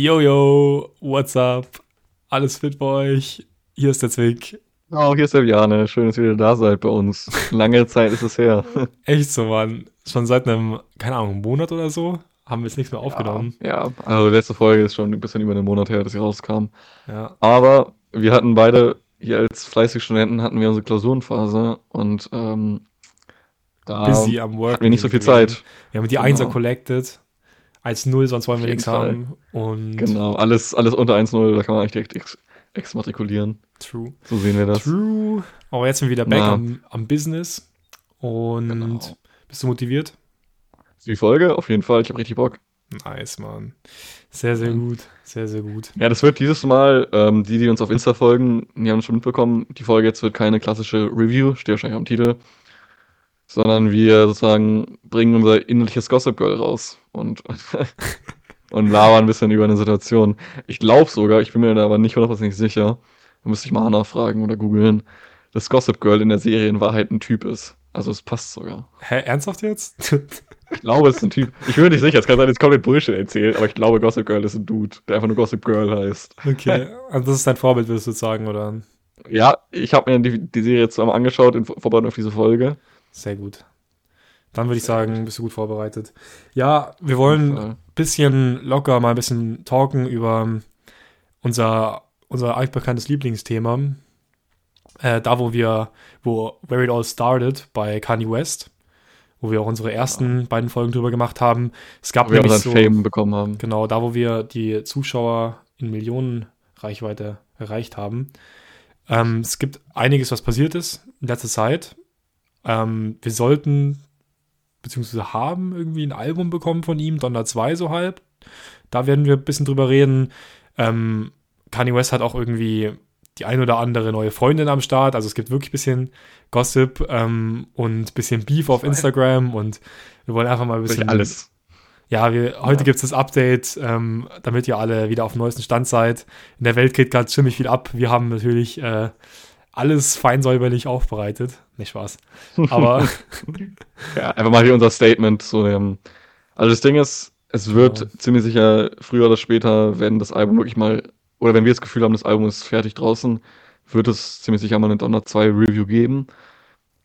Yo, yo, what's up? Alles fit bei euch? Hier ist der Zwick. Oh, hier ist der Bjane. Schön, dass ihr wieder da seid bei uns. Lange Zeit ist es her. Echt so, Mann. Schon seit einem, keine Ahnung, Monat oder so haben wir es nicht mehr aufgenommen. Ja, ja, also letzte Folge ist schon ein bisschen über einen Monat her, dass sie rauskam. Ja. Aber wir hatten beide, hier als fleißige Studenten, hatten wir unsere Klausurenphase und ähm, da Busy am Work. hatten wir nicht so viel Zeit. Wir haben die Genau. Einser collected. Als Null, sonst wollen wir nichts Fall. haben. Und Genau, alles, alles unter 1-0, da kann man eigentlich direkt ex exmatrikulieren. True. So sehen wir das. True. Aber jetzt sind wir wieder back Na. am, am Business. Und Genau. bist du motiviert? Die Folge, auf jeden Fall, ich habe richtig Bock. Nice, Mann. Sehr, sehr gut. Sehr, sehr gut. Ja, das wird dieses Mal, ähm, die, die uns auf Insta folgen, die haben es schon mitbekommen, die Folge jetzt wird keine klassische Review, steht wahrscheinlich am Titel, sondern wir sozusagen bringen unser innerliches Gossip Girl raus und, und labern ein bisschen über eine Situation. Ich glaube sogar, ich bin mir da aber nicht hundertprozentig sicher, da müsste ich mal nachfragen oder googeln, dass Gossip Girl in der Serie in Wahrheit ein Typ ist. Also es passt sogar. Hä, ernsthaft jetzt? Ich glaube, es ist ein Typ. Ich bin mir nicht sicher, es kann sein, dass ich komplett Bullshit erzählt, aber ich glaube, Gossip Girl ist ein Dude, der einfach nur Gossip Girl heißt. okay. Also das ist dein Vorbild, würdest du sagen, oder? Ja, ich habe mir die, die Serie jetzt einmal angeschaut in Vor- Vorbereitung auf diese Folge. Sehr gut. Dann würde ich sagen, bist du gut vorbereitet. Ja, wir wollen ein bisschen locker mal ein bisschen talken über unser, unser altbekanntes Lieblingsthema. Äh, da, wo wir, wo Where It All Started bei Kanye West, wo wir auch unsere ersten beiden Folgen drüber gemacht haben. Es gab Wo wir nämlich unseren so, Fame bekommen haben. genau, da, wo wir die Zuschauer in Millionen Reichweite erreicht haben. Ähm, es gibt einiges, was passiert ist in letzter Zeit. Ähm, wir sollten, beziehungsweise haben irgendwie ein Album bekommen von ihm, Donner 2 so halb. Da werden wir ein bisschen drüber reden. Ähm, Kanye West hat auch irgendwie die ein oder andere neue Freundin am Start. Also es gibt wirklich ein bisschen Gossip ähm, und ein bisschen Beef auf Instagram und wir wollen einfach mal ein bisschen alles. ja, wir, heute Ja. gibt es das Update, ähm, damit ihr alle wieder auf dem neuesten Stand seid. In der Welt geht gerade ziemlich viel ab. Wir haben natürlich äh, alles fein säuberlich aufbereitet. Nicht Spaß. Aber Ja, einfach mal hier unser Statement zu dem. Also das Ding ist, es wird Ja. ziemlich sicher früher oder später, wenn das Album wirklich mal, oder wenn wir das Gefühl haben, das Album ist fertig draußen, wird es ziemlich sicher mal eine Donner 2 Review geben.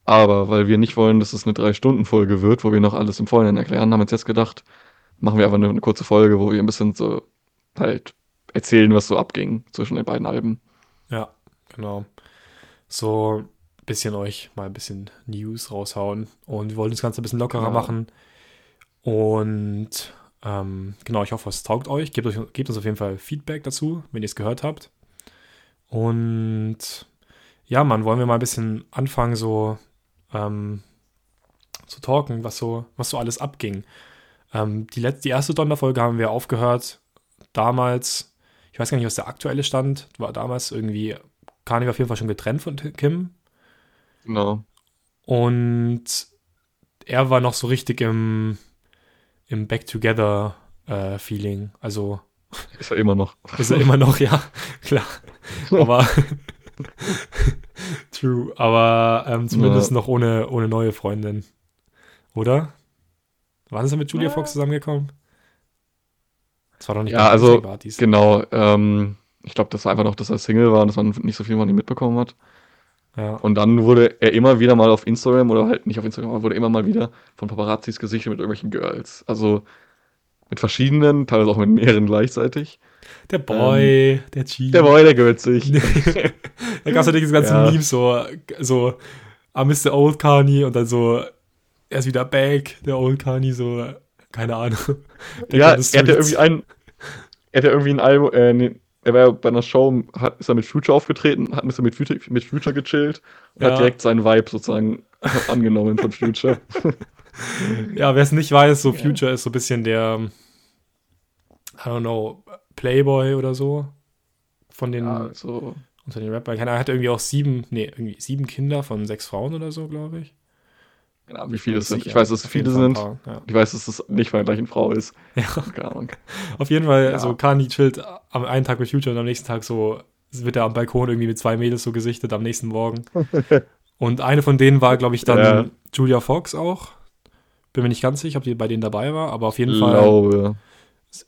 Aber weil wir nicht wollen, dass es eine 3-Stunden-Folge wird, wo wir noch alles im Vorhinein erklären, haben wir uns jetzt gedacht, machen wir einfach eine, eine kurze Folge, wo wir ein bisschen so halt erzählen, was so abging zwischen den beiden Alben. ja, genau. So ein bisschen euch mal ein bisschen News raushauen. Und wir wollen das Ganze ein bisschen lockerer Genau. machen. Und ähm, genau, ich hoffe, es taugt euch. Gebt, euch. gebt uns auf jeden Fall Feedback dazu, wenn ihr es gehört habt. Und ja, Mann, wollen wir mal ein bisschen anfangen, so ähm, zu talken, was so, was so alles abging. Ähm, die, letzte, die erste Donnerfolge haben wir aufgehört. Damals, ich weiß gar nicht, was der aktuelle Stand war. Damals irgendwie, Kanye war auf jeden Fall schon getrennt von Kim. Genau. Und er war noch so richtig im, im Back-Together-Feeling. also Ist er immer noch. ist er immer noch, ja, klar. Aber true. Aber ähm, zumindest Ja. noch ohne, ohne neue Freundin. Oder? Wann ist er mit Julia Ja. Fox zusammengekommen? Das war doch nicht Ja, also. Genau, ähm, ich glaube, das war einfach noch, dass er Single war und dass man nicht so viel von ihm mitbekommen hat. Ja. Und dann wurde er immer wieder mal auf Instagram oder halt nicht auf Instagram, aber wurde immer mal wieder von Paparazzis gesichtet mit irgendwelchen Girls. Also mit verschiedenen, teilweise auch mit mehreren gleichzeitig. Der Boy, der Cheat. ähm, Der Boy, der gehört sich. Da gab es ja diese ganzen Ja. Memes, so, so, I miss the old Kanye und dann so, er ist wieder back, der old Kanye, so, keine Ahnung. Der ja, er hat ja irgendwie ein, er hat ja irgendwie ein Album, äh, nee, er war ja bei einer Show, hat, ist er mit Future aufgetreten, hat ein bisschen mit Future, mit Future gechillt und Ja. hat direkt seinen Vibe sozusagen angenommen von Future. Ja, wer es nicht weiß, so Future ist so ein bisschen der, I don't know, Playboy oder so. Von den, Ja, so. unter den Rappern. Keine Ahnung, Er hat irgendwie auch sieben, nee, irgendwie sieben Kinder von sechs Frauen oder so, glaube ich. Ja, wie viele es sind. Sicher. Ich weiß, dass es viele sind. paar, Ja. Ich weiß, dass es nicht von der gleichen Frau ist. ja. Keine Ahnung. Auf jeden Fall, Ja. so Kanye chillt am einen Tag mit Future und am nächsten Tag so wird er am Balkon irgendwie mit zwei Mädels so gesichtet am nächsten Morgen. und eine von denen war, glaube ich, dann Ja. Julia Fox auch. Bin mir nicht ganz sicher, ob die bei denen dabei war, aber auf jeden Fall. glaube.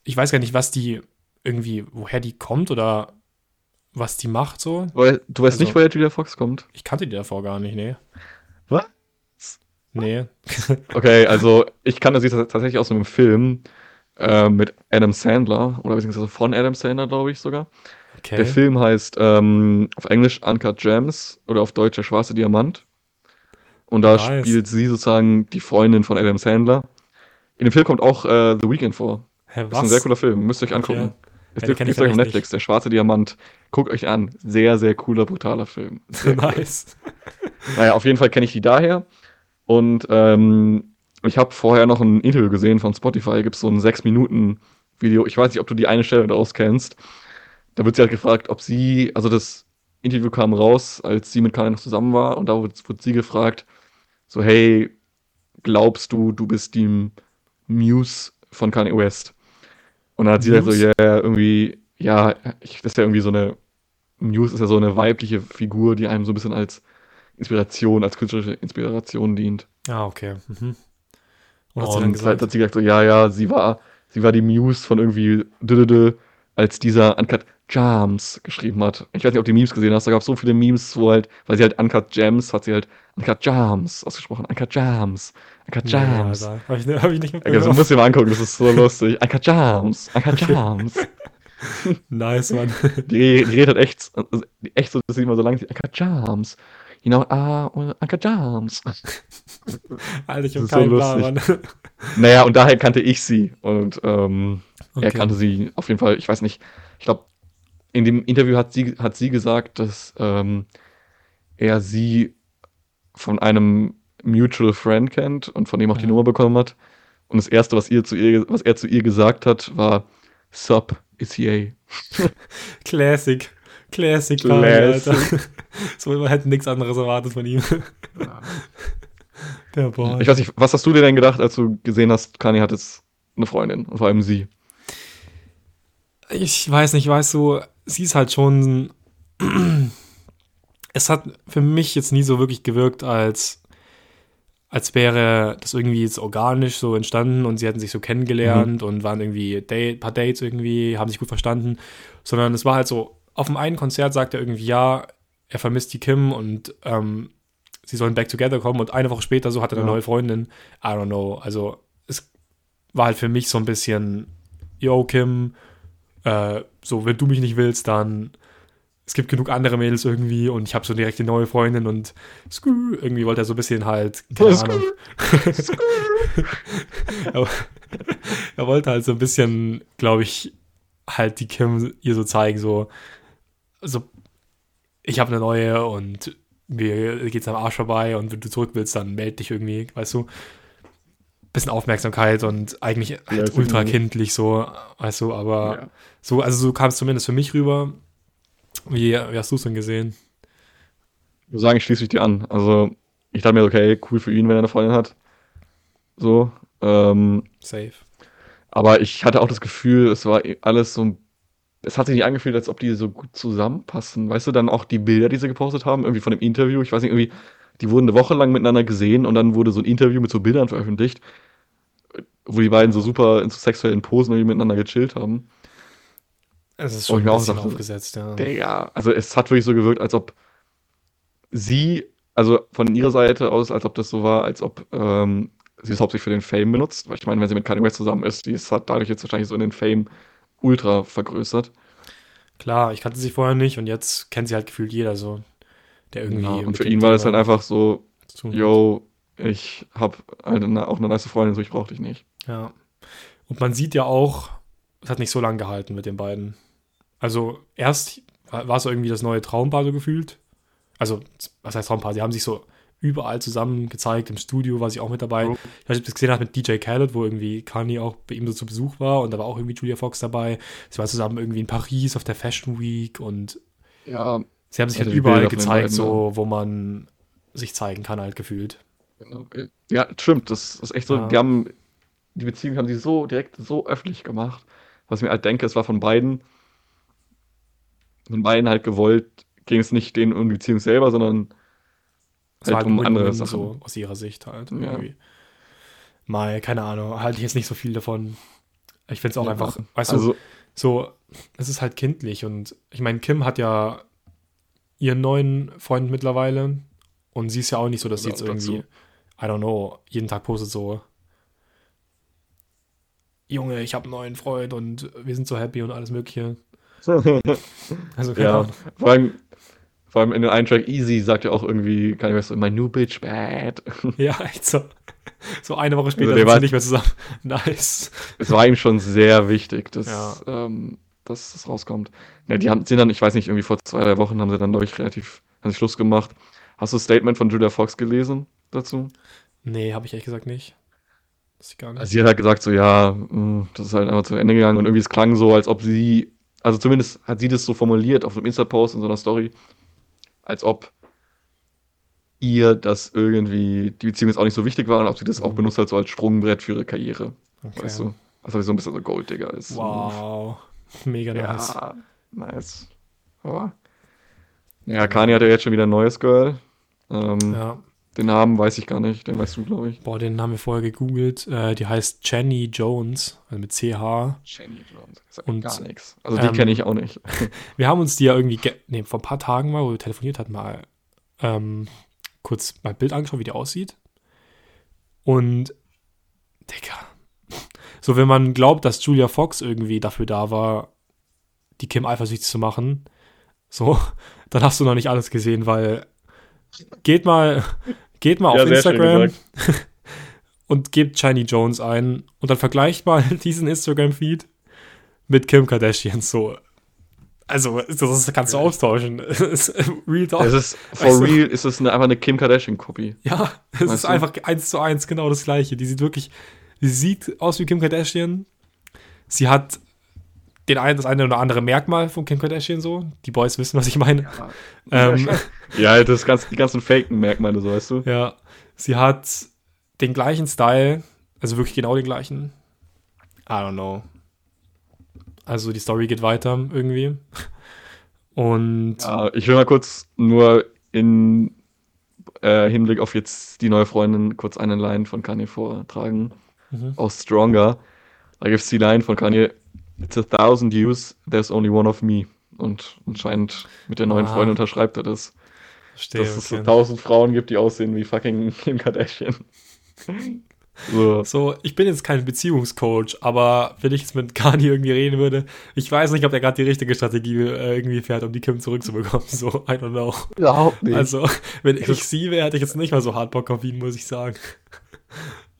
Ich weiß gar nicht, was die irgendwie, woher die kommt oder was die macht so. Weil, du weißt Also- nicht, woher Julia Fox kommt? Ich kannte die davor gar nicht, nee. Was? Nee. Okay, also ich kannte sie tats- tatsächlich aus einem Film äh, mit Adam Sandler oder beziehungsweise von Adam Sandler, glaube ich sogar. Okay. Der Film heißt ähm, auf Englisch Uncut Gems oder auf Deutsch Der schwarze Diamant. Und da Nice. spielt sie sozusagen die Freundin von Adam Sandler. In dem Film kommt auch äh, The Weeknd vor. Hä, Das ist ein sehr cooler Film, müsst ihr euch angucken. Okay. Es Ja, gibt gibt's euch auf Netflix, Der schwarze Diamant. Guckt euch an. Sehr, sehr cooler, brutaler Film. nice. Naja, auf jeden Fall kenne ich die daher. Und ähm, ich habe vorher noch ein Interview gesehen von Spotify. Gibt es so ein 6-Minuten-Video. Ich weiß nicht, ob du die eine Stelle daraus kennst. Da wird sie halt gefragt, ob sie, also das Interview kam raus, als sie mit Kanye noch zusammen war. Und da wurde, wurde sie gefragt, so, hey, glaubst du, du bist die Muse von Kanye West? Und dann hat sie halt so, Muse? ja, irgendwie, ja, ich, das ist ja irgendwie so eine, Muse ist ja so eine weibliche Figur, die einem so ein bisschen als Inspiration, als künstlerische Inspiration dient. Ah, okay. Mhm. Und hat sie dann gesagt? hat sie gesagt, so, ja, ja, sie war, sie war die Muse von irgendwie Dödödö, als dieser Uncut Jams geschrieben hat. Ich weiß nicht, ob du die Memes gesehen hast, da gab es so viele Memes, wo halt, weil sie halt Uncut Gems, hat sie halt Uncut Jams ausgesprochen. Uncut Jams. Uncut Jams. Ja, hab, ich, hab ich nicht mitbekommen. musst du dir mal angucken, das ist so lustig. Uncut Jams. Uncut Jams. Nice, Mann. Die, die redet halt echt, echt so, dass sie immer so lang Uncut Jams. You know, ah, Uncut Jams. Alter, ich Das hab ist so keinen Plan. Naja, und daher kannte ich sie. Und ähm, er Okay. kannte sie auf jeden Fall, ich weiß nicht, ich glaube, in dem Interview hat sie, hat sie gesagt, dass ähm, er sie von einem Mutual Friend kennt und von dem auch die Ja. Nummer bekommen hat. Und das erste, was ihr zu ihr, was er zu ihr gesagt hat, war Sup is. Classic. Classic, Classic. Kanye, Alter. So, man hätte nichts anderes erwartet von ihm. Der Boy. Ich weiß nicht, was hast du dir denn gedacht, als du gesehen hast, Kanye hat jetzt eine Freundin und vor allem sie? Ich weiß nicht, weißt du, sie ist halt schon. Es hat für mich jetzt nie so wirklich gewirkt, als, als wäre das irgendwie jetzt organisch so entstanden und sie hätten sich so kennengelernt und waren irgendwie Date, paar Dates irgendwie, haben sich gut verstanden, sondern es war halt so, auf dem einen Konzert sagt er irgendwie, ja, er vermisst die Kim und ähm, sie sollen back together kommen und eine Woche später so hat er eine Ja. neue Freundin. I don't know. Also es war halt für mich so ein bisschen, yo, Kim, äh, so, wenn du mich nicht willst, dann es gibt genug andere Mädels irgendwie und ich habe so direkt die neue Freundin und irgendwie wollte er so ein bisschen halt, keine. Ahnung. er, er wollte halt so ein bisschen, glaube ich, halt die Kim ihr so zeigen, so, so ich habe eine neue und mir geht's am Arsch vorbei und wenn du zurück willst, dann meld dich irgendwie, weißt du. Bisschen Aufmerksamkeit und eigentlich halt ist ultra kindlich so, weißt du, aber Ja. so, also so kam es zumindest für mich rüber. Wie, wie hast du es denn gesehen? Ich muss sagen, ich schließe mich dir an. Also, ich dachte mir, okay, cool für ihn, wenn er eine Freundin hat. So. Ähm, Safe. aber ich hatte auch das Gefühl, es war alles so ein. Es hat sich nicht angefühlt, als ob die so gut zusammenpassen. Weißt du, dann auch die Bilder, die sie gepostet haben, irgendwie von dem Interview. Ich weiß nicht, irgendwie, die wurden eine Woche lang miteinander gesehen und dann wurde so ein Interview mit so Bildern veröffentlicht, wo die beiden so super in so sexuellen Posen irgendwie miteinander gechillt haben. Es ist schon ein auch dachte, aufgesetzt, ja. Digga, also es hat wirklich so gewirkt, als ob sie, also von ihrer Seite aus, als ob das so war, als ob ähm, sie es hauptsächlich für den Fame benutzt. Weil ich meine, wenn sie mit Kanye West zusammen ist, die ist, hat dadurch jetzt wahrscheinlich so in den Fame ultra vergrößert. Klar, ich kannte sie vorher nicht und jetzt kennt sie halt gefühlt jeder so, der irgendwie. Ja, und für ihn war das halt einfach so, yo, ich hab halt eine, auch eine nice Freundin, so ich brauch dich nicht. Ja. Und man sieht ja auch, es hat nicht so lange gehalten mit den beiden. Also erst war es so irgendwie das neue Traumpaar so gefühlt. Also, was heißt Traumpaar? Sie haben sich so überall zusammen gezeigt. Im Studio war sie auch mit dabei. Oh. Ich weiß nicht, ob du das gesehen hast mit DJ Khaled, wo irgendwie Kanye auch bei ihm so zu Besuch war und da war auch irgendwie Julia Fox dabei. Sie waren zusammen irgendwie in Paris auf der Fashion Week und Ja, sie haben sich Also halt die überall gezeigt, so wo man sich zeigen kann, halt gefühlt. genau. Ja, stimmt, das ist echt so, Ja. die haben, die Beziehung haben sie so direkt so öffentlich gemacht, was ich mir halt denke, es war von beiden, von beiden halt gewollt, ging es nicht denen um die Beziehung selber, sondern Es war halt halt um andere Sachen. so aus ihrer Sicht halt. Ja. Irgendwie. Mal, keine Ahnung, halte ich jetzt nicht so viel davon. Ich finde es auch Ja, einfach, weißt du, also, so, es ist halt kindlich und ich meine, Kim hat ja ihren neuen Freund mittlerweile und sie ist ja auch nicht so, dass sie jetzt irgendwie, I don't know, jeden Tag postet so, Junge, ich habe einen neuen Freund und wir sind so happy und alles mögliche. Also keine ja, Ahnung. vor allem, vor allem in dem einen Track Easy sagt ja auch irgendwie, kann ich was so, my new bitch bad. Ja, echt so. So eine Woche später Also sind sie nicht mehr zusammen. Nice. es war ihm schon sehr wichtig, dass, Ja. ähm, dass das rauskommt. Ja, die haben, sind dann, ich weiß nicht, irgendwie vor zwei, drei Wochen haben sie dann, glaube ich, relativ, haben sie Schluss gemacht. Hast du das Statement von Julia Fox gelesen dazu? Nee, habe ich ehrlich gesagt nicht. Das gar nicht. Also sie hat halt gesagt, so, ja, mh, das ist halt einfach zu Ende gegangen und irgendwie es klang so, als ob sie, also zumindest hat sie das so formuliert auf einem Insta-Post in so einer Story, als ob ihr das irgendwie, die Beziehung jetzt auch nicht so wichtig war und ob sie das auch Mhm. benutzt hat, so als Sprungbrett für ihre Karriere, Okay. weißt du? Also so ein bisschen so Golddigger ist. Wow. Mega nice. Ja, nice. Aber, ja, Kanye hat ja jetzt schon wieder ein neues Girl. Ähm, Ja. Den Namen weiß ich gar nicht, den weißt du, glaube ich. Boah, den haben wir vorher gegoogelt. Äh, die heißt Jenny Jones, also mit CH. Jenny Jones. Sagt Und, gar nichts. Also die ähm, kenne ich auch nicht. Wir haben uns die ja irgendwie, ge- nee, vor ein paar Tagen mal, wo wir telefoniert hatten, mal ähm, kurz mal Bild angeschaut, wie die aussieht. Und, Digga. So, wenn man glaubt, dass Julia Fox irgendwie dafür da war, die Kim eifersüchtig zu machen, so, dann hast du noch nicht alles gesehen, weil geht mal, geht mal Ja, auf Instagram und gebt Shiny Jones ein und dann vergleicht mal diesen Instagram-Feed mit Kim Kardashian. So, also, das, das kannst du austauschen. Real Talk. Es ist, for Also- real, ist es eine, einfach eine Kim Kardashian-Copy. Ja, es Weißt ist du? einfach eins zu eins genau das gleiche. Die sieht wirklich, sie sieht aus wie Kim Kardashian. Sie hat den einen, das eine oder andere Merkmal von Kim Kardashian so. Die Boys wissen, was ich meine. Ähm, Ja, das ganz, die ganzen Faken-Merkmale, so weißt du. ja, sie hat den gleichen Style, also wirklich genau den gleichen. I don't know. Also die Story geht weiter irgendwie. Und Ja, ich will mal kurz nur in äh, Hinblick auf jetzt die neue Freundin kurz eine Line von Kanye vortragen. Mhm. Aus Stronger. Da gibt es die Line von Kanye: It's a thousand yous, there's only one of me. Und anscheinend mit der neuen Ah. Freundin unterschreibt er das. verstehe, dass es so tausend Frauen gibt, die aussehen wie fucking Kim Kardashian. so. So, ich bin jetzt kein Beziehungscoach, aber wenn ich jetzt mit Kanye irgendwie reden würde, ich weiß nicht, ob er gerade die richtige Strategie äh, irgendwie fährt, um die Kim zurückzubekommen. So, I don't know. Überhaupt nicht. Also, wenn ich sie wäre, hätte ich jetzt nicht mal so hart Bock auf ihn, muss ich sagen.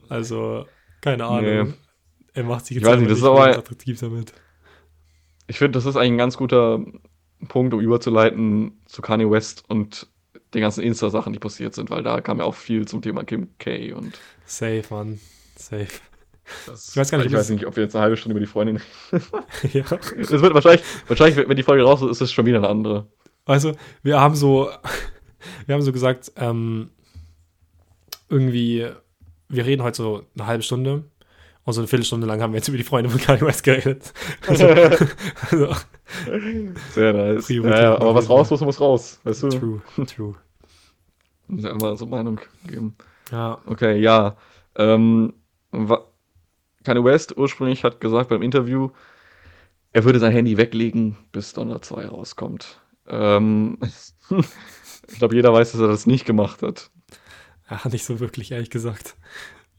Also, keine Ahnung. Nee. Er macht sich Ich jetzt weiß nicht, das ist wirklich aber- attraktiv damit. Ich finde, das ist eigentlich ein ganz guter Punkt, um überzuleiten zu Kanye West und den ganzen Insta-Sachen, die passiert sind, weil da kam ja auch viel zum Thema Kim K. und Safe, Mann. Safe. das, Ich weiß gar nicht, ich ob weiß nicht, ob wir jetzt eine halbe Stunde über die Freundin reden. ja. Es wird wahrscheinlich, wahrscheinlich, wenn die Folge raus ist, ist es schon wieder eine andere. Also, wir haben so, wir haben so gesagt, ähm, irgendwie, wir reden heute so eine halbe Stunde und so eine Viertelstunde lang haben wir jetzt über die Freunde von Kanye West geredet. Also, also Sehr nice. Priorität Ja, ja, aber was raus muss, muss raus. Weißt du? true, true. Muss ja immer so Meinung geben. Ja, Okay, ja. Ähm, Kanye West ursprünglich hat gesagt beim Interview, er würde sein Handy weglegen, bis Donner 2 rauskommt. Ähm, ich glaube, jeder weiß, dass er das nicht gemacht hat. ja, nicht so wirklich, ehrlich gesagt.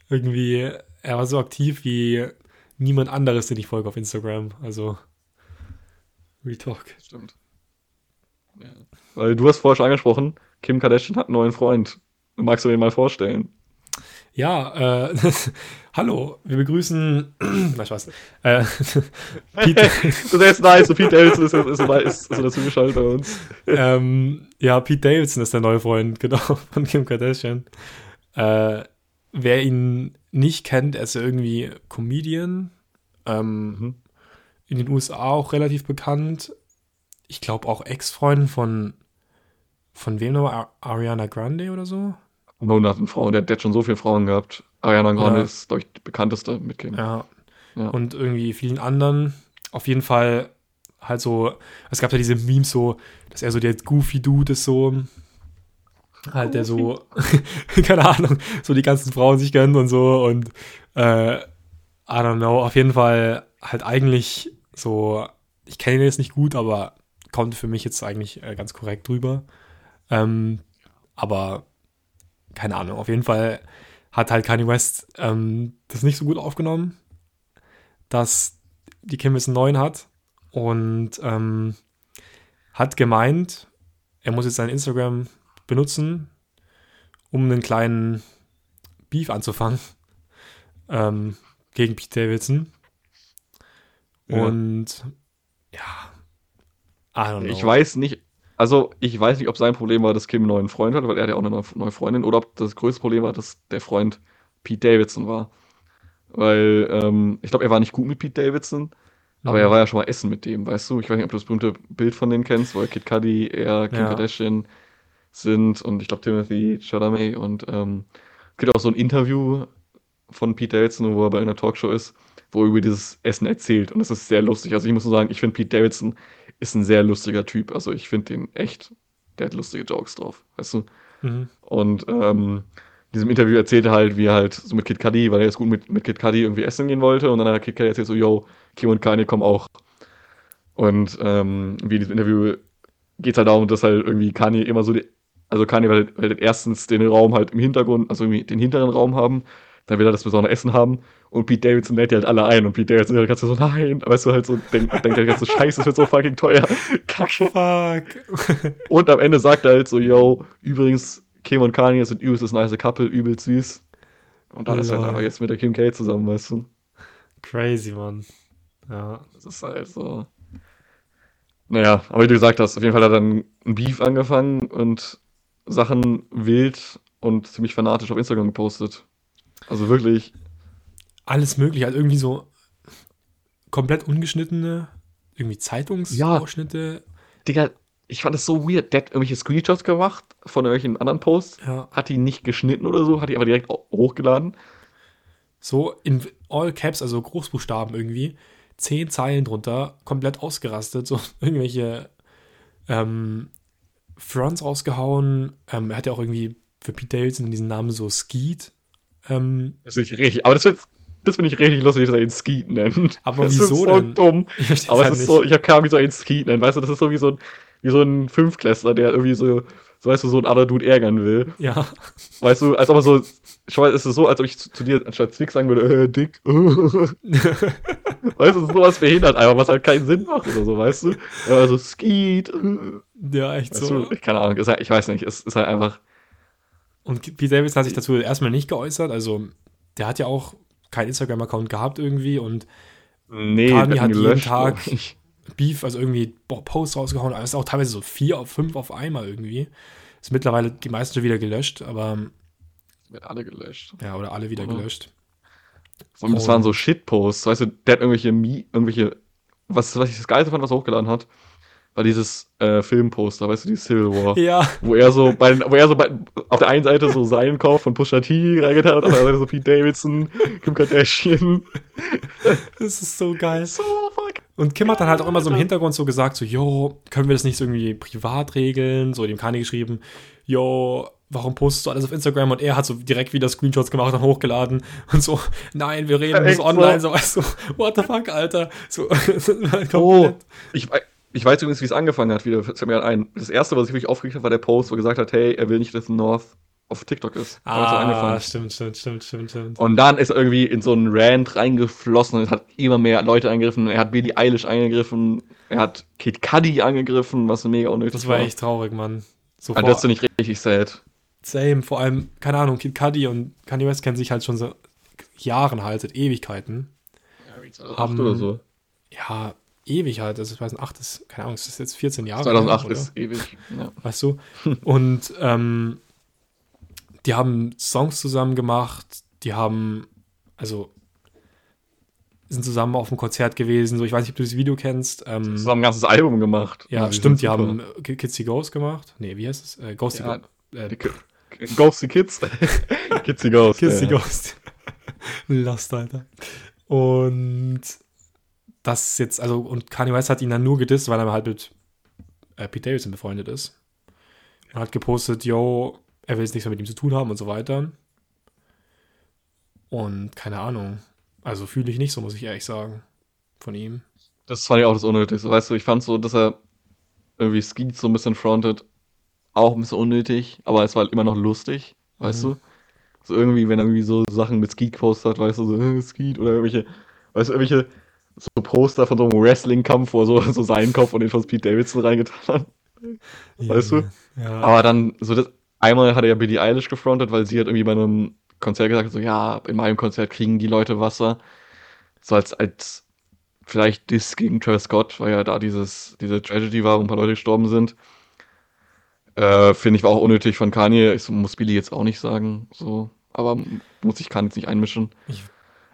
Irgendwie, er war so aktiv wie niemand anderes, den ich folge auf Instagram. Also, Retalk. Stimmt. Ja. Weil du hast vorher schon angesprochen, Kim Kardashian hat einen neuen Freund. Magst du den mal vorstellen? Ja, äh, hallo, wir begrüßen, na Spaß, äh, Pete, das ist nice. So Pete Davidson ist, ist, ist, ist, ist dazu geschaltet bei uns. ähm, ja, Pete Davidson ist der neue Freund, genau, von Kim Kardashian. Äh, wer ihn nicht kennt, er ist ja irgendwie Comedian, ähm, Mhm. in den USA auch relativ bekannt. Ich glaube auch Ex-Freund von, von wem nochmal? Ar- Ariana Grande oder so? Hunderten Frauen. Der, der hat schon so viele Frauen gehabt. Ariana Grande Ja. ist, glaube ich, die bekannteste mit Kim. Ja. Ja. Und irgendwie vielen anderen. Auf jeden Fall halt so, es gab ja diese Memes so, dass er so der goofy Dude ist so. Halt der so, keine Ahnung, so die ganzen Frauen sich gönnt und so und äh, I don't know, auf jeden Fall halt eigentlich so ich kenne ihn jetzt nicht gut, aber kommt für mich jetzt eigentlich äh, ganz korrekt drüber. Ähm, aber keine Ahnung, auf jeden Fall hat halt Kanye West ähm, das nicht so gut aufgenommen, dass die Kim jetzt einen neuen hat und ähm, hat gemeint, er muss jetzt sein Instagram benutzen, um einen kleinen Beef anzufangen ähm, gegen Pete Davidson. Ja. Und ja, I don't know. Ich weiß nicht, also ich weiß nicht, ob sein Problem war, dass Kim einen neuen Freund hat, weil er hat ja auch eine neue, Freundin, oder ob das größte Problem war, dass der Freund Pete Davidson war. Weil ähm, ich glaube, er war nicht gut mit Pete Davidson, aber Mhm. er war ja schon mal essen mit dem, weißt du? Ich weiß nicht, ob du das berühmte Bild von denen kennst, wo Kid Cudi, er, Kim Ja. Kardashian sind und ich glaube Timothy Chalamet und ähm, es gibt auch so ein Interview von Pete Davidson, wo er bei einer Talkshow ist, wo er über dieses Essen erzählt und das ist sehr lustig. Also ich muss nur sagen, ich finde Pete Davidson ist ein sehr lustiger Typ. Also ich finde den echt, der hat lustige Jokes drauf, weißt du? Mhm. Und ähm, in diesem Interview erzählt er halt, wie er halt so mit Kid Cudi, weil er jetzt gut mit, mit Kid Cudi irgendwie essen gehen wollte. Und dann hat Kid Cudi erzählt so, yo, Kim und Kanye kommen auch. Und ähm, wie in diesem Interview geht es halt darum, dass halt irgendwie Kanye immer so, die, also Kanye will halt, will halt erstens den Raum halt im Hintergrund, also irgendwie den hinteren Raum haben, dann will er das besondere Essen haben und Pete Davidson lädt die halt alle ein und Pete Davidson halt ganz so, nein, weißt du, halt so, denkt, denkt halt ganz so, scheiße, das wird so fucking teuer. Kacke. Fuck. Und am Ende sagt er halt so, yo, übrigens, Kim und Kanye sind übelst das nice Couple, übelst süß. Und dann ist er halt einfach jetzt mit der Kim K zusammen, weißt du? Crazy, Mann. Ja. Das ist halt so. Naja, aber wie du gesagt hast, auf jeden Fall hat er dann ein Beef angefangen und Sachen wild und ziemlich fanatisch auf Instagram gepostet. Also wirklich, Alles mögliche, halt irgendwie so komplett ungeschnittene, irgendwie Zeitungsausschnitte. Digga, ich fand es so weird. Der hat irgendwelche Screenshots gemacht von irgendwelchen anderen Posts, Ja. hat die nicht geschnitten oder so, hat die aber direkt hochgeladen. So in All Caps, also Großbuchstaben irgendwie, zehn Zeilen drunter, komplett ausgerastet, so irgendwelche ähm, Fronts rausgehauen. Ähm, er hat ja auch irgendwie für Pete Davidson diesen Namen so Skeet. Ähm, Das finde ich richtig, aber das, find- das finde ich richtig lustig, dass er ihn Skeet nennt. Aber das wieso ist so denn? dumm. ich Aber es ist nicht. so, ich habe keine Ahnung, wie so ein Skeet nennt. Weißt du, das ist so wie so ein, wie so ein Fünfklässler, der irgendwie so, so weißt du, so einen anderen Dude ärgern will. ja, Weißt du, als ob er so, ich weiß, es ist so, als ob ich zu, zu dir anstatt Zwick sagen würde, äh, dick. weißt du, sowas behindert einfach, was halt keinen Sinn macht oder so, weißt du? Aber so Skeet. ja, echt Weißt so. du, keine Ahnung, halt, ich weiß nicht, es ist halt einfach, Und Pete Davidson hat sich dazu erstmal nicht geäußert. Also, der hat ja auch keinen Instagram-Account gehabt irgendwie und nee, der hat jeden Tag-. Beef, also irgendwie Posts rausgehauen. Aber es ist auch teilweise so vier auf fünf auf einmal irgendwie. Ist mittlerweile die meisten schon wieder gelöscht, aber Wird alle gelöscht. ja, oder alle wieder Oder? gelöscht. Und das waren so Shitposts, weißt du, der hat irgendwelche, irgendwelche, was, was ich das Geilste fand, was er hochgeladen hat, war dieses äh, Filmposter, weißt du, die Civil War. Ja, Wo er so bei, wo er so bei, auf der einen Seite so seinen Kauf von Pusha T reingetan hat, auf der anderen Seite so Pete Davidson, Kim Kardashian. das ist so geil. So. Und Kim hat dann halt auch immer so im Hintergrund so gesagt, so, yo, können wir das nicht so irgendwie privat regeln? So dem Kanye geschrieben, yo, warum postest du alles auf Instagram? Und er hat so direkt wieder Screenshots gemacht und hochgeladen und so, nein, wir reden das so. online, so, du, what the fuck, Alter? So, halt Oh, ich, ich weiß übrigens, wie es angefangen hat, wieder, fällt mir ein. Das erste, was ich wirklich aufgeregt habe, war der Post, wo er gesagt hat, hey, er will nicht, dass North auf TikTok ist. Ah, angefangen. stimmt, stimmt, stimmt, stimmt, stimmt. Und dann ist er irgendwie in so einen Rant reingeflossen und es hat immer mehr Leute eingegriffen. Er hat Billie Eilish eingegriffen, er hat Kid Cudi angegriffen, was mega unnötig Das war echt traurig, Mann. So Also das finde ich richtig sad. same, vor allem, keine Ahnung, Kid Cudi und Kanye West kennen sich halt schon so Jahren halt, seit Ewigkeiten. Acht Haben- oder so. Ja, ewig halt, also 2008 ist, keine Ahnung, es ist jetzt 14 Jahre. 2008 oder? ist ewig. Ja. weißt du? Und ähm, die haben Songs zusammen gemacht, die haben, also sind zusammen auf einem Konzert gewesen. So, ich weiß nicht, ob du das Video kennst. Ähm, Zusammen ein ganzes Album gemacht. ja, die stimmt, die haben äh, Kids the Ghost gemacht. Nee, wie heißt es? Äh, Ghost Ja, the äh. Ghost the Kids. Kids the Ghost. Kids the ja. Ghost. Lost, Alter. Und das jetzt, also, und Kanye West hat ihn dann nur gedisst, weil er halt mit äh, Pete Davidson befreundet ist. Und hat gepostet, yo, er will jetzt nichts mehr mit ihm zu tun haben und so weiter. Und keine Ahnung. Also fühle ich nicht so, muss ich ehrlich sagen. Von ihm. Das fand ich auch das Unnötigste. Weißt du, ich fand so, dass er irgendwie Skeet so ein bisschen frontet, auch ein bisschen unnötig, aber es war halt immer noch lustig, weißt Mhm. du? So irgendwie, wenn er irgendwie so Sachen mit Skeet gepostet hat, weißt du, so äh, Skeet oder irgendwelche, weißt du, irgendwelche so Poster von so einem Wrestling-Kampf, wo er so, so seinen Kopf und den von Pete Davidson reingetan hat. Weißt du? Ja. Aber dann, so das, einmal hat er ja Billie Eilish gefrontet, weil sie hat irgendwie bei einem Konzert gesagt, so, ja, in meinem Konzert kriegen die Leute Wasser. So als, als vielleicht Diss gegen Travis Scott, weil ja da dieses, diese Tragedy war, wo ein paar Leute gestorben sind. Äh, Finde ich war auch unnötig von Kanye. Ich so, muss Billy jetzt auch nicht sagen, so. Aber muss ich Kanye jetzt nicht einmischen. Ich-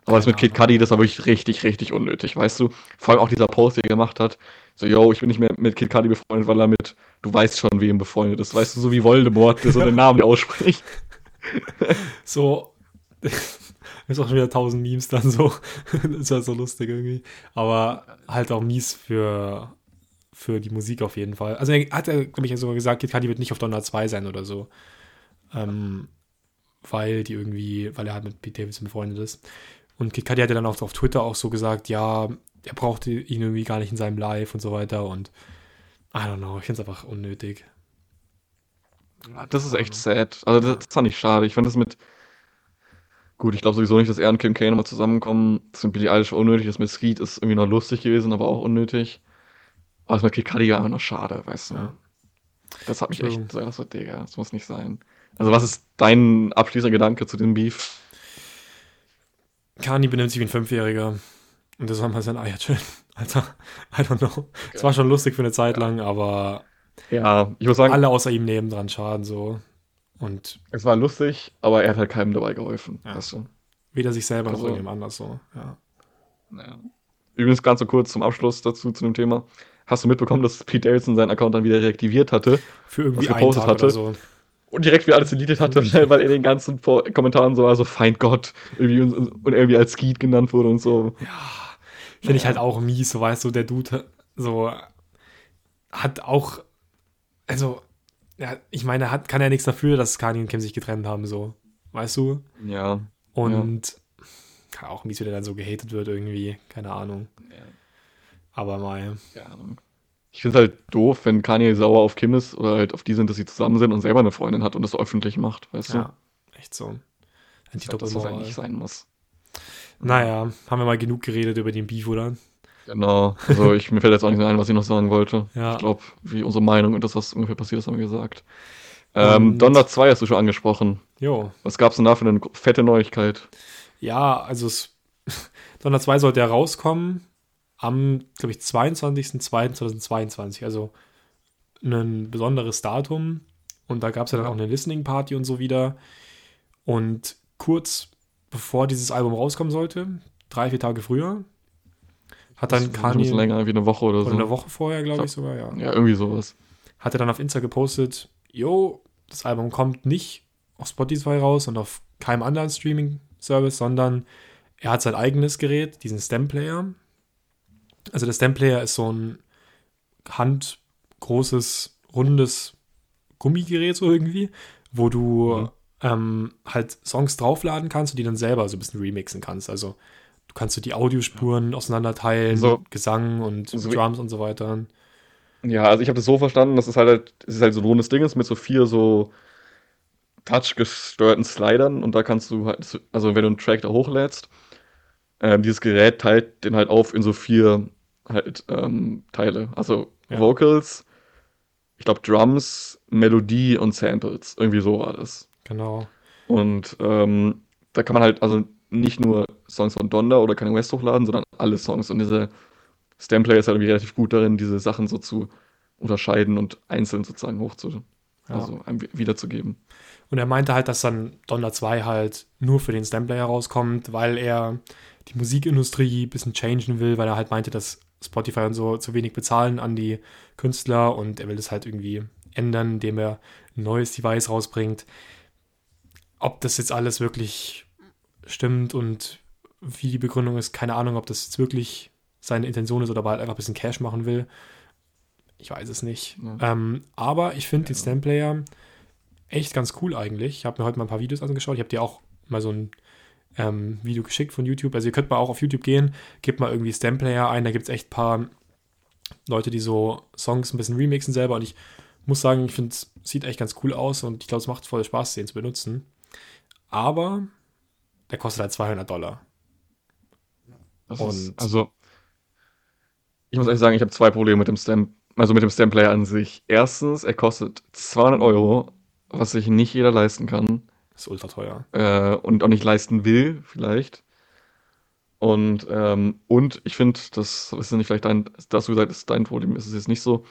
Aber das mit Kid Cudi, das war wirklich richtig, richtig unnötig, weißt du? Vor allem auch dieser Post, den er gemacht hat. So, yo, ich bin nicht mehr mit Kid Cudi befreundet, weil er mit, du weißt schon, wem befreundet ist. Weißt du, so wie Voldemort, der so den Namen ausspricht. So, ist auch schon wieder tausend Memes dann so. das ist halt so lustig irgendwie. Aber halt auch mies für, für die Musik auf jeden Fall. Also er hat er, glaube ich, sogar gesagt, Kid Cudi wird nicht auf Donner 2 sein oder so. Ähm, weil die irgendwie, weil er halt mit Pete Davidson befreundet ist. Und Cudi hat ja dann auch auf Twitter auch so gesagt, ja, er brauchte ihn irgendwie gar nicht in seinem Live und so weiter und I don't know, ich finde es einfach unnötig. Das ist echt sad. Also das, das fand ich schade. Ich fand das mit. Gut, ich glaube sowieso nicht, dass er und Kim K nochmal zusammenkommen. Das mit Billie Eilish unnötig. Das mit Skeet ist irgendwie noch lustig gewesen, aber auch unnötig. Aber das mit Kid Cudi war einfach noch schade, weißt du. Ja. Das hat mich echt so, das so, Digga, das muss nicht sein. Also was ist dein abschließender Gedanke zu dem Beef? Kani benimmt sich wie ein Fünfjähriger. Und das war mal sein Eier chillen. Alter, I don't know. Es war schon lustig für eine Zeit lang, aber Ja, ich muss sagen, alle außer ihm nebendran schaden so. Und es war lustig, aber er hat halt keinem dabei geholfen, Ja. weißt du. weder sich selber noch Also- irgendjemand anders so. Ja. Ja. Übrigens ganz so kurz zum Abschluss dazu zu dem Thema. Hast du mitbekommen, dass Pete Davidson seinen Account dann wieder reaktiviert hatte Für irgendwie Was einen gepostet Tag hatte. oder so. Und direkt wieder alles deletet hatte, weil er in den ganzen Kommentaren so war, so Feind Gott irgendwie und, und irgendwie als Skeet genannt wurde und so. Finde ich halt auch mies, so weißt du, der Dude so hat auch, also, ja, ich meine, hat, kann ja nichts dafür, dass Kani und Kim sich getrennt haben, so. Weißt du? Ja. Und kann auch mies, wie der dann so gehatet wird irgendwie. Keine Ahnung. Aber mal. ja. Ich finde es halt doof, wenn Kanye sauer auf Kim ist oder halt auf die sind, dass sie zusammen sind und selber eine Freundin hat und das öffentlich macht, weißt du? Ja, echt so. Ich glaub, dass das eigentlich sein muss. Naja, haben wir mal genug geredet über den Beef, oder? Genau. Also ich, mir fällt jetzt auch nicht mehr ein, was ich noch sagen wollte. Ja. Ich glaube, wie unsere Meinung und das, was ungefähr passiert ist, haben wir gesagt. Ähm, Donner 2 hast du schon angesprochen. Jo. Was gab's denn da für eine fette Neuigkeit? Ja, also es, Donner 2 sollte ja rauskommen am, glaube ich, 22.02.2022. Also ein besonderes Datum. Und da gab es ja dann auch eine Listening Party und so wieder. Und kurz bevor dieses Album rauskommen sollte, drei, vier Tage früher, hat Das dann ist schon ein Kanye, länger, wie eine Woche oder oder so. eine Woche vorher, glaube ich sogar, ja, Ja, irgendwie sowas. hat er dann auf Insta gepostet, yo, das Album kommt nicht auf Spotify raus und auf keinem anderen Streaming-Service, sondern er hat sein eigenes Gerät, diesen Stem-Player. Also der Stem-Player ist so ein handgroßes, rundes Gummigerät so irgendwie, wo du Mhm. ähm, halt Songs draufladen kannst und die dann selber so ein bisschen remixen kannst. Also du kannst so die Audiospuren auseinanderteilen, So- Gesang und so Drums und so weiter. Ja, also ich habe das so verstanden, dass es halt, es ist halt so ein rundes Ding ist mit so vier so touch-gesteuerten Slidern und da kannst du halt, also wenn du einen Track da hochlädst, ähm, dieses Gerät teilt den halt auf in so vier halt ähm, Teile. Also Ja. Vocals, ich glaube Drums, Melodie und Samples. Irgendwie so war das. Genau. Und ähm, da kann man halt also nicht nur Songs von Donda oder Kanye West hochladen, sondern alle Songs. Und dieser Stemplayer ist halt irgendwie relativ gut darin, diese Sachen so zu unterscheiden und einzeln sozusagen hochzu, Ja. also wiederzugeben. Und er meinte halt, dass dann Donner 2 halt nur für den Stemplayer rauskommt, weil er die Musikindustrie ein bisschen changen will, weil er halt meinte, dass Spotify und so zu wenig bezahlen an die Künstler und er will das halt irgendwie ändern, indem er ein neues Device rausbringt. Ob das jetzt alles wirklich stimmt und wie die Begründung ist, keine Ahnung, ob das jetzt wirklich seine Intention ist oder ob er halt einfach ein bisschen Cash machen will. Ich weiß es nicht. Ja. Ähm, aber ich finde den Ja. Stemplayer echt ganz cool eigentlich. Ich habe mir heute mal ein paar Videos angeschaut. Ich habe dir auch mal so ein ähm, Video geschickt von YouTube. Also ihr könnt mal auch auf YouTube gehen, gebt mal irgendwie Stamplayer ein, da gibt es echt ein paar Leute, die so Songs ein bisschen remixen selber und ich muss sagen, ich finde, es sieht echt ganz cool aus und ich glaube, es macht voll Spaß, den zu benutzen. Aber der kostet halt 200 Dollar. Das ist, also, ich muss ehrlich sagen, ich habe zwei Probleme mit dem Stamp, also mit dem Stamplayer an sich. Erstens, er kostet 200 Euro, was sich nicht jeder leisten kann. Ist ultra teuer. Äh, und auch nicht leisten will, vielleicht. Und, ähm, und ich finde, das ist nicht vielleicht dein, das du gesagt ist dein Problem, ist es jetzt nicht so.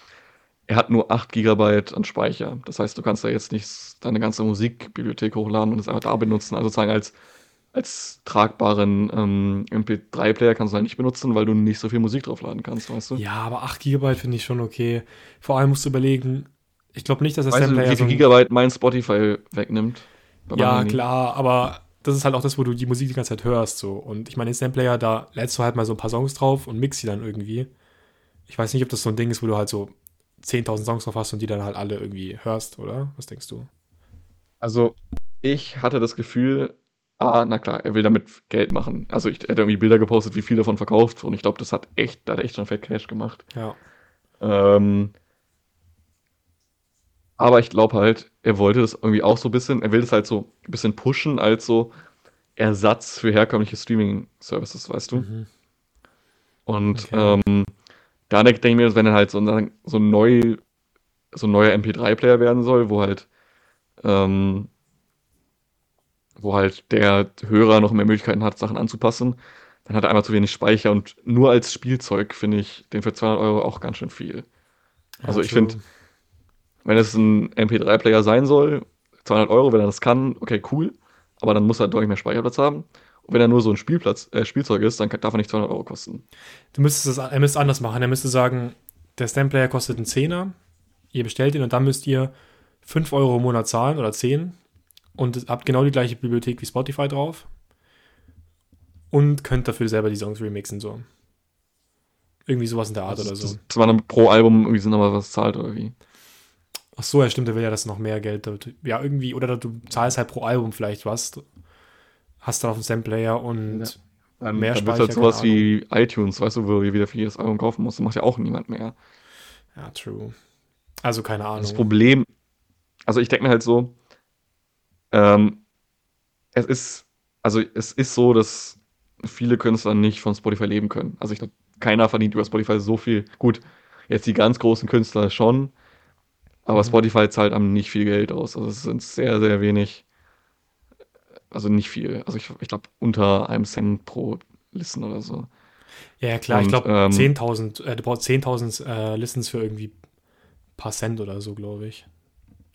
Er hat nur 8 GB an Speicher. Das heißt, du kannst da jetzt nicht deine ganze Musikbibliothek hochladen und es einfach da benutzen. Also sozusagen als, als tragbaren ähm, MP3-Player kannst du halt nicht benutzen, weil du nicht so viel Musik draufladen kannst, weißt du? Ja, aber 8 GB finde ich schon okay. Vor allem musst du überlegen, ich glaube nicht, dass der weißt du, wie viel Gigabyte mein Spotify wegnimmt? Ja, klar, aber das ist halt auch das, wo du die Musik die ganze Zeit hörst. So. Und ich meine, den Sampler, da lädst du halt mal so ein paar Songs drauf und mixst sie dann irgendwie. Ich weiß nicht, ob das so ein Ding ist, wo du halt so 10.000 Songs drauf hast und die dann halt alle irgendwie hörst, oder? Was denkst du? Also, ich hatte das Gefühl, ah, na klar, er will damit Geld machen. Also, ich hätte irgendwie Bilder gepostet, wie viel davon verkauft und ich glaube, das hat echt, da hat echt schon Fett Cash gemacht. Ja. Ähm, aber ich glaube halt, er wollte das irgendwie auch so ein bisschen, er will das halt so ein bisschen pushen als so Ersatz für herkömmliche Streaming-Services, weißt du? Mhm. Und okay. ähm, da denke ich mir, wenn er halt so, so, neu, so ein neuer MP3-Player werden soll, wo halt, ähm, wo halt der Hörer noch mehr Möglichkeiten hat, Sachen anzupassen, dann hat er einmal zu wenig Speicher und nur als Spielzeug finde ich den für 200 Euro auch ganz schön viel. Also ja, ich finde, wenn es ein MP3-Player sein soll, 200 Euro, wenn er das kann, okay, cool. Aber dann muss er deutlich mehr Speicherplatz haben. Und wenn er nur so ein Spielplatz, äh, Spielzeug ist, dann darf er nicht 200 Euro kosten. Du müsstest es, er müsste anders machen. Er müsste sagen, der Stamplayer kostet einen Zehner. Ihr bestellt ihn und dann müsst ihr 5 Euro im Monat zahlen oder 10 und habt genau die gleiche Bibliothek wie Spotify drauf und könnt dafür selber die Songs remixen so. Irgendwie sowas in der Art das, oder so. Das war dann pro Album irgendwie sind nochmal was zahlt oder wie? Ach so, ja, stimmt, der will ja das noch mehr Geld. Ja, irgendwie, oder du zahlst halt pro Album vielleicht was. Hast dann auf dem Sampler und ja. dann, mehr dann Speicher. halt sowas wie iTunes, weißt du, wo du wieder für jedes Album kaufen musst. Das macht ja auch niemand mehr. Ja, true. Also keine Ahnung. Das Problem, also ich denke mir halt so, ähm, es ist, also es ist so, dass viele Künstler nicht von Spotify leben können. Also ich glaube, keiner verdient über Spotify so viel. Gut, jetzt die ganz großen Künstler schon, aber mhm. Spotify zahlt einem nicht viel Geld aus. Also es sind sehr, sehr wenig. Also nicht viel. Also ich, ich glaube unter einem Cent pro Listen oder so. Ja, klar, Und, ich glaube ähm, 10.000, äh, du brauchst 10.000 äh, Listens für irgendwie ein paar Cent oder so, glaube ich.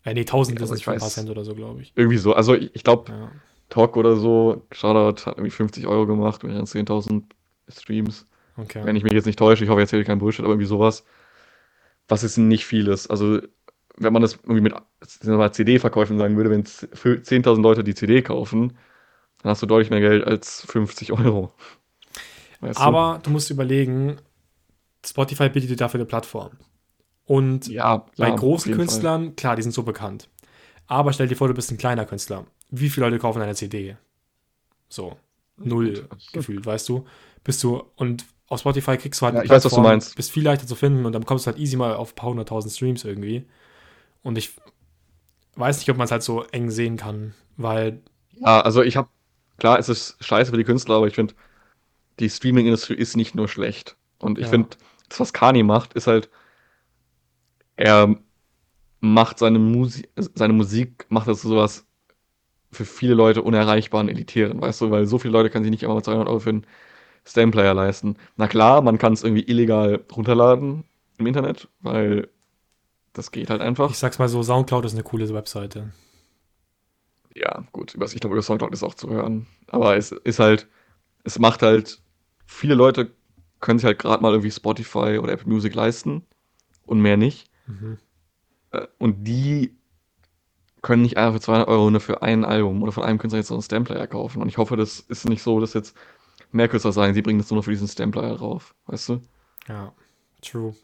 Äh, nee, 1000 Listens für ein paar Cent oder so, glaube ich. Irgendwie so. Also ich, ich glaube, ja. Talk oder so, Shoutout hat irgendwie 50 Euro gemacht mit 10.000 Streams. Okay. Wenn ich mich jetzt nicht täusche, ich hoffe, jetzt erzähle ich keinen Bullshit, aber irgendwie sowas. Was ist nicht vieles. Also wenn man das irgendwie mit CD-Verkäufen sagen würde, wenn 10.000 Leute die CD kaufen, dann hast du deutlich mehr Geld als 50 Euro. Weißt Aber du? du? musst überlegen, Spotify bietet dir dafür eine Plattform. Und ja, bei großen Künstlern, Fall. klar, die sind so bekannt. Aber stell dir vor, du bist ein kleiner Künstler. Wie viele Leute kaufen eine CD? So, null gefühlt, weißt du? Bist du, und auf Spotify kriegst du halt ja, ich weiß, was du meinst. Bist viel leichter zu finden und dann kommst du halt easy mal auf ein paar hunderttausend Streams irgendwie. Und ich weiß nicht, ob man es halt so eng sehen kann, weil. Ja, also ich habe, klar, es ist scheiße für die Künstler, aber ich finde, die Streaming-Industrie ist nicht nur schlecht. Und ich ja. finde, das, was Kani macht, ist halt, er macht seine Musik, seine Musik macht das sowas für viele Leute unerreichbaren elitären, weißt du, weil so viele Leute können sich nicht immer 200 Euro für einen Stamplayer leisten. Na klar, man kann es irgendwie illegal runterladen im Internet, weil das geht halt einfach. Ich sag's mal so, Soundcloud ist eine coole Webseite. Ja, gut, ich glaube, über Soundcloud ist auch zu hören. Aber es ist halt, es macht halt, viele Leute können sich halt gerade mal irgendwie Spotify oder Apple Music leisten und mehr nicht. Mhm. Äh, und die können nicht einfach für 200 Euro nur für ein Album oder von einem Künstler jetzt so einen Stamplayer kaufen. Und ich hoffe, das ist nicht so, dass jetzt mehr Künstler sagen, sie bringen das nur noch für diesen Stamplayer drauf, weißt du? Ja, true.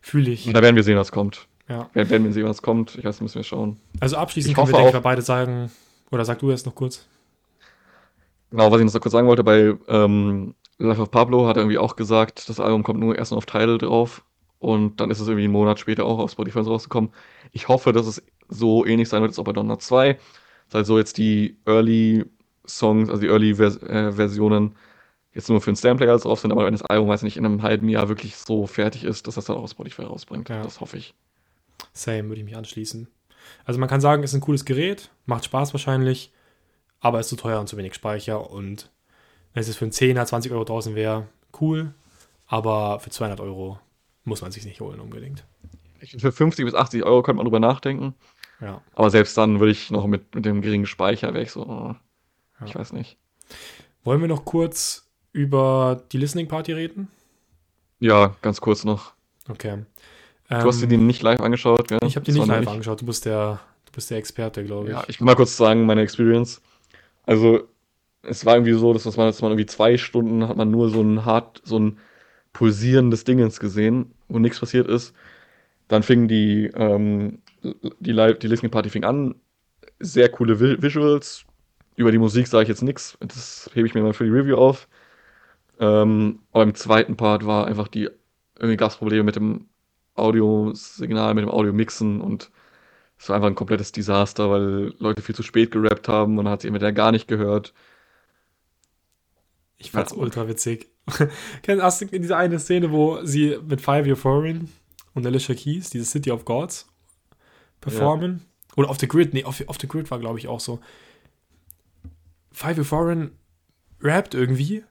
Fühle ich. Und da werden wir sehen, was kommt. Ja. Wenn, wenn sehen, was kommt, ich weiß, müssen wir schauen. Also abschließend ich können wir, denke ich, beide sagen, oder sag du erst noch kurz. Genau, was ich noch kurz sagen wollte, bei ähm, Life of Pablo hat er irgendwie auch gesagt, das Album kommt nur erst auf Tidal drauf und dann ist es irgendwie einen Monat später auch auf Spotify rausgekommen. Ich hoffe, dass es so ähnlich sein wird als auch bei Donner 2. Das ist halt so jetzt die Early Songs, also die Early Vers äh, Versionen jetzt nur für den Stamplayer drauf sind, aber wenn das Album, weiß nicht, in einem halben Jahr wirklich so fertig ist, dass das dann auch auf Spotify rausbringt. Ja. Das hoffe ich. Same, würde ich mich anschließen. Also man kann sagen, es ist ein cooles Gerät, macht Spaß wahrscheinlich, aber ist zu teuer und zu wenig Speicher und wenn es jetzt für einen 10er, 20 Euro draußen wäre, cool, aber für 200 Euro muss man sich nicht holen unbedingt. Für 50 bis 80 Euro könnte man drüber nachdenken. Ja. Aber selbst dann würde ich noch mit, mit dem geringen Speicher weg, so, oh, ja. ich weiß nicht. Wollen wir noch kurz über die Listening Party reden? Ja, ganz kurz noch. Okay. Du ähm, hast dir die nicht live angeschaut, gell? Ich habe die nicht live nicht. angeschaut. Du bist der, du bist der Experte, glaube ich. Ja, ich will mal kurz sagen, meine Experience. Also, es war irgendwie so, dass man, dass man irgendwie zwei Stunden hat man nur so ein hart, so ein pulsierendes Dingens gesehen, wo nichts passiert ist. Dann fing die, ähm, die Live, die Listening Party fing an. Sehr coole Visuals. Über die Musik sage ich jetzt nichts. Das hebe ich mir mal für die Review auf. Ähm, aber im zweiten Part war einfach die irgendwie Gastprobleme mit dem Audiosignal, mit dem Audio-Mixen und es war einfach ein komplettes Desaster, weil Leute viel zu spät gerappt haben und man hat sie entweder gar nicht gehört. Ich fand's ja. ultra witzig. Hast du in dieser eine Szene, wo sie mit Five Year Foreign und Alicia Keys, diese City of Gods, performen? Ja. Oder auf The Grid, nee, auf, auf The Grid war, glaube ich, auch so. Five Year Foreign rappt irgendwie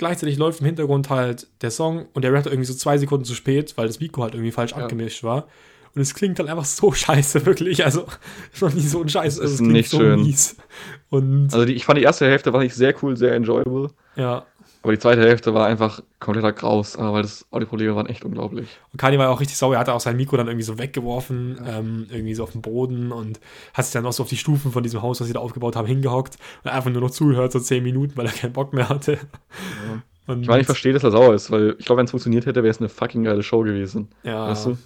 gleichzeitig läuft im Hintergrund halt der Song und der rappt irgendwie so zwei Sekunden zu spät, weil das Mikro halt irgendwie falsch ja. abgemischt war. Und es klingt dann einfach so scheiße, wirklich. Also, ich noch nie so ein Scheiß. Also, es klingt nicht so schön. mies. Und also, die, ich fand die erste Hälfte war nicht sehr cool, sehr enjoyable. Ja. Aber die zweite Hälfte war einfach kompletter Graus, weil das Audioprobleme waren echt unglaublich. Und Kani war auch richtig sauer. Er hatte auch sein Mikro dann irgendwie so weggeworfen, ja. ähm, irgendwie so auf den Boden und hat sich dann auch so auf die Stufen von diesem Haus, was sie da aufgebaut haben, hingehockt und einfach nur noch zuhört, so zehn Minuten, weil er keinen Bock mehr hatte. Ja. Und ich meine, ich verstehe, dass er sauer ist, weil ich glaube, wenn es funktioniert hätte, wäre es eine fucking geile Show gewesen. Ja, weißt du?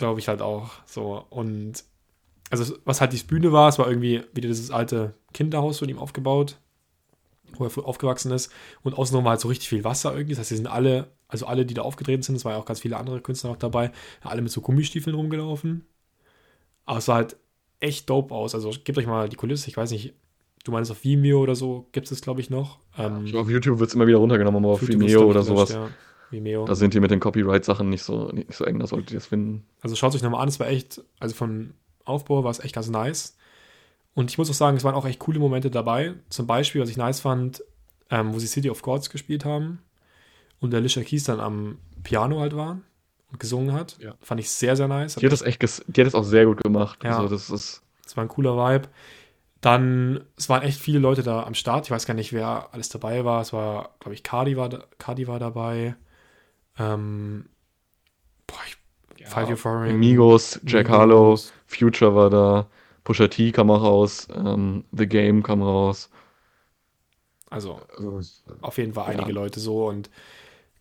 glaube ich halt auch. So und also was halt die Bühne war, es war irgendwie wieder dieses alte Kinderhaus von ihm aufgebaut wo er aufgewachsen ist. Und außenrum war halt so richtig viel Wasser irgendwie. Das heißt, sie sind alle, also alle, die da aufgetreten sind, es waren ja auch ganz viele andere Künstler noch dabei, alle mit so Gummistiefeln rumgelaufen. Aber es sah halt echt dope aus. Also gebt euch mal die Kulisse, ich weiß nicht, du meinst auf Vimeo oder so, gibt es glaube ich noch. Ähm, ich auf YouTube wird es immer wieder runtergenommen, aber auf Vimeo oder sowas. Ja. Vimeo. Da sind die mit den Copyright-Sachen nicht so, nicht so eng, da solltet ihr es finden. Also schaut euch nochmal an, es war echt, also von Aufbau war es echt ganz nice. Und ich muss auch sagen, es waren auch echt coole Momente dabei. Zum Beispiel, was ich nice fand, ähm, wo sie City of Gods gespielt haben und der Alicia Keys dann am Piano halt war und gesungen hat. Ja. Fand ich sehr, sehr nice. Die hat das echt, die hat das auch sehr gut gemacht. Ja. Also das ist. Das war ein cooler Vibe. Dann, es waren echt viele Leute da am Start. Ich weiß gar nicht, wer alles dabei war. Es war, glaube ich, Cardi war, Cardi war dabei. Ähm, boah, ich, ja, Five Year Foreign. Amigos, Jack Harlow, Future war da. Pusha T kam auch raus, ähm, The Game kam raus. Also, also auf jeden Fall einige ja. Leute so und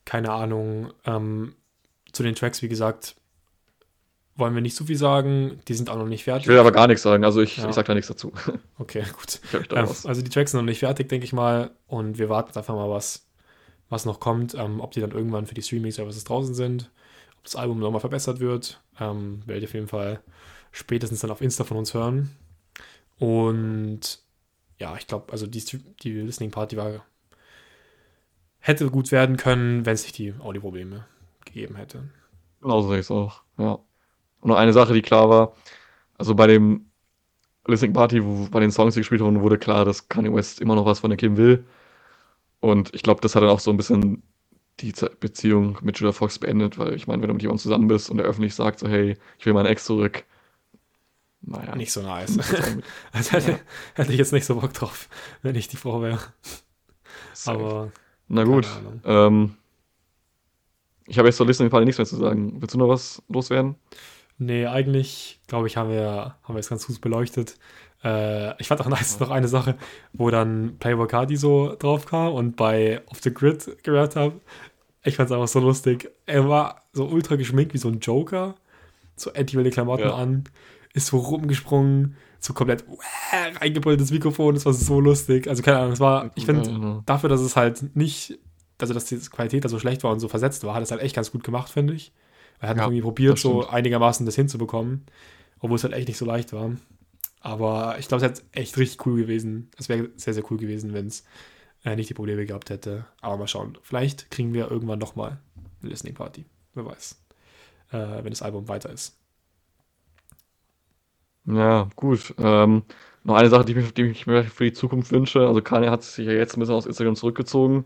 keine Ahnung. Ähm, zu den Tracks, wie gesagt, wollen wir nicht so viel sagen. Die sind auch noch nicht fertig. Ich will aber gar nichts sagen, also ich, ja. ich sag da nichts dazu. Okay, gut. Ähm, also die Tracks sind noch nicht fertig, denke ich mal. Und wir warten jetzt einfach mal, was, was noch kommt. Ähm, ob die dann irgendwann für die Streaming-Services draußen sind. Ob das Album nochmal verbessert wird. Ähm, werdet ihr auf jeden Fall spätestens dann auf Insta von uns hören. Und ja, ich glaube, also die, die Listening Party war, hätte gut werden können, wenn es nicht die Audioprobleme gegeben hätte. Genau so sehe ich es auch, ja. Und noch eine Sache, die klar war, also bei dem Listening Party, wo bei den Songs, die gespielt wurden, wurde klar, dass Kanye West immer noch was von der Kim will. Und ich glaube, das hat dann auch so ein bisschen die Beziehung mit Julia Fox beendet, weil ich meine, wenn du mit jemandem zusammen bist und er öffentlich sagt, so, hey, ich will meinen Ex zurück, naja. Nicht so nice. also hätte, ja. hätte, ich jetzt nicht so Bock drauf, wenn ich die Frau wäre. Aber. Na gut. Ähm, ich habe jetzt zur Liste Fall nichts mehr zu sagen. Willst du noch was loswerden? Nee, eigentlich, glaube ich, haben wir, haben wir es ganz gut beleuchtet. Äh, ich fand auch nice noch eine Sache, wo dann Playboy Cardi so drauf kam und bei Off the Grid gehört habe. Ich fand es einfach so lustig. Er war so ultra geschminkt wie so ein Joker. So anti Klamotten ja. an ist so rumgesprungen so komplett äh, reingebrülltes Mikrofon, das war so lustig. Also keine Ahnung, es war, ich finde, Ja. dafür, dass es halt nicht, also dass die Qualität da so schlecht war und so versetzt war, hat es halt echt ganz gut gemacht, finde ich. Er hat Ja, irgendwie probiert, so einigermaßen das hinzubekommen, obwohl es halt echt nicht so leicht war. Aber ich glaube, es wäre echt richtig cool gewesen. Es wäre sehr, sehr cool gewesen, wenn es äh, nicht die Probleme gehabt hätte. Aber mal schauen. Vielleicht kriegen wir irgendwann nochmal eine Listening Party. Wer weiß. Äh, wenn das Album weiter ist. Ja, gut. Ähm, noch eine Sache, die ich, mir- die ich mir für die Zukunft wünsche. Also Kanye hat sich ja jetzt ein bisschen aus Instagram zurückgezogen.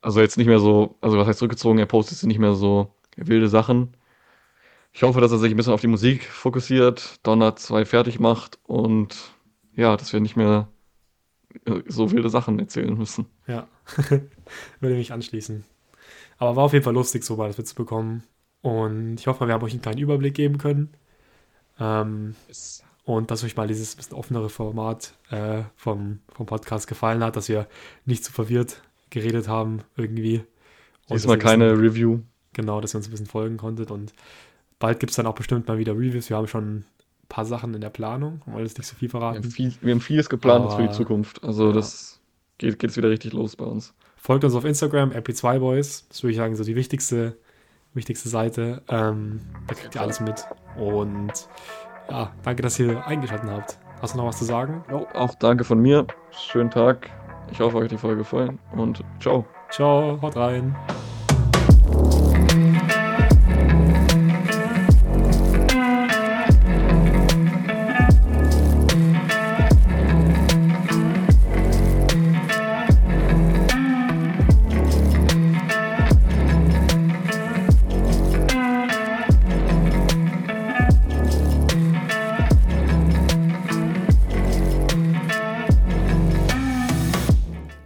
Also jetzt nicht mehr so, also was heißt zurückgezogen, er postet jetzt nicht mehr so wilde Sachen. Ich hoffe, dass er sich ein bisschen auf die Musik fokussiert, Donner 2 fertig macht und ja, dass wir nicht mehr äh, so wilde Sachen erzählen müssen. Ja, würde mich anschließen. Aber war auf jeden Fall lustig, so das mitzubekommen. Und ich hoffe, wir haben euch einen kleinen Überblick geben können. Ähm, und dass euch mal dieses bisschen offenere Format äh, vom, vom Podcast gefallen hat, dass wir nicht zu verwirrt geredet haben irgendwie. Und Diesmal keine bisschen- Review. Genau, dass ihr uns ein bisschen folgen konntet. Und bald gibt es dann auch bestimmt mal wieder Reviews. Wir haben schon ein paar Sachen in der Planung, wollen jetzt nicht so viel Wir haben, verraten. viel, wir haben vieles geplant jetzt für die Aber- Zukunft. Also Ja. das geht, jetzt wieder richtig los bei uns. Folgt uns auf Instagram, MP2Boys. Das würde ich sagen, so die wichtigste, wichtigste Seite. Ähm, da kriegt ihr alles mit. Und ja, danke, dass ihr eingeschaltet habt. Hast du noch was zu sagen? Jo, auch danke von mir. Schönen Tag. Ich hoffe, euch hat die Folge gefallen und ciao. Ciao, haut rein.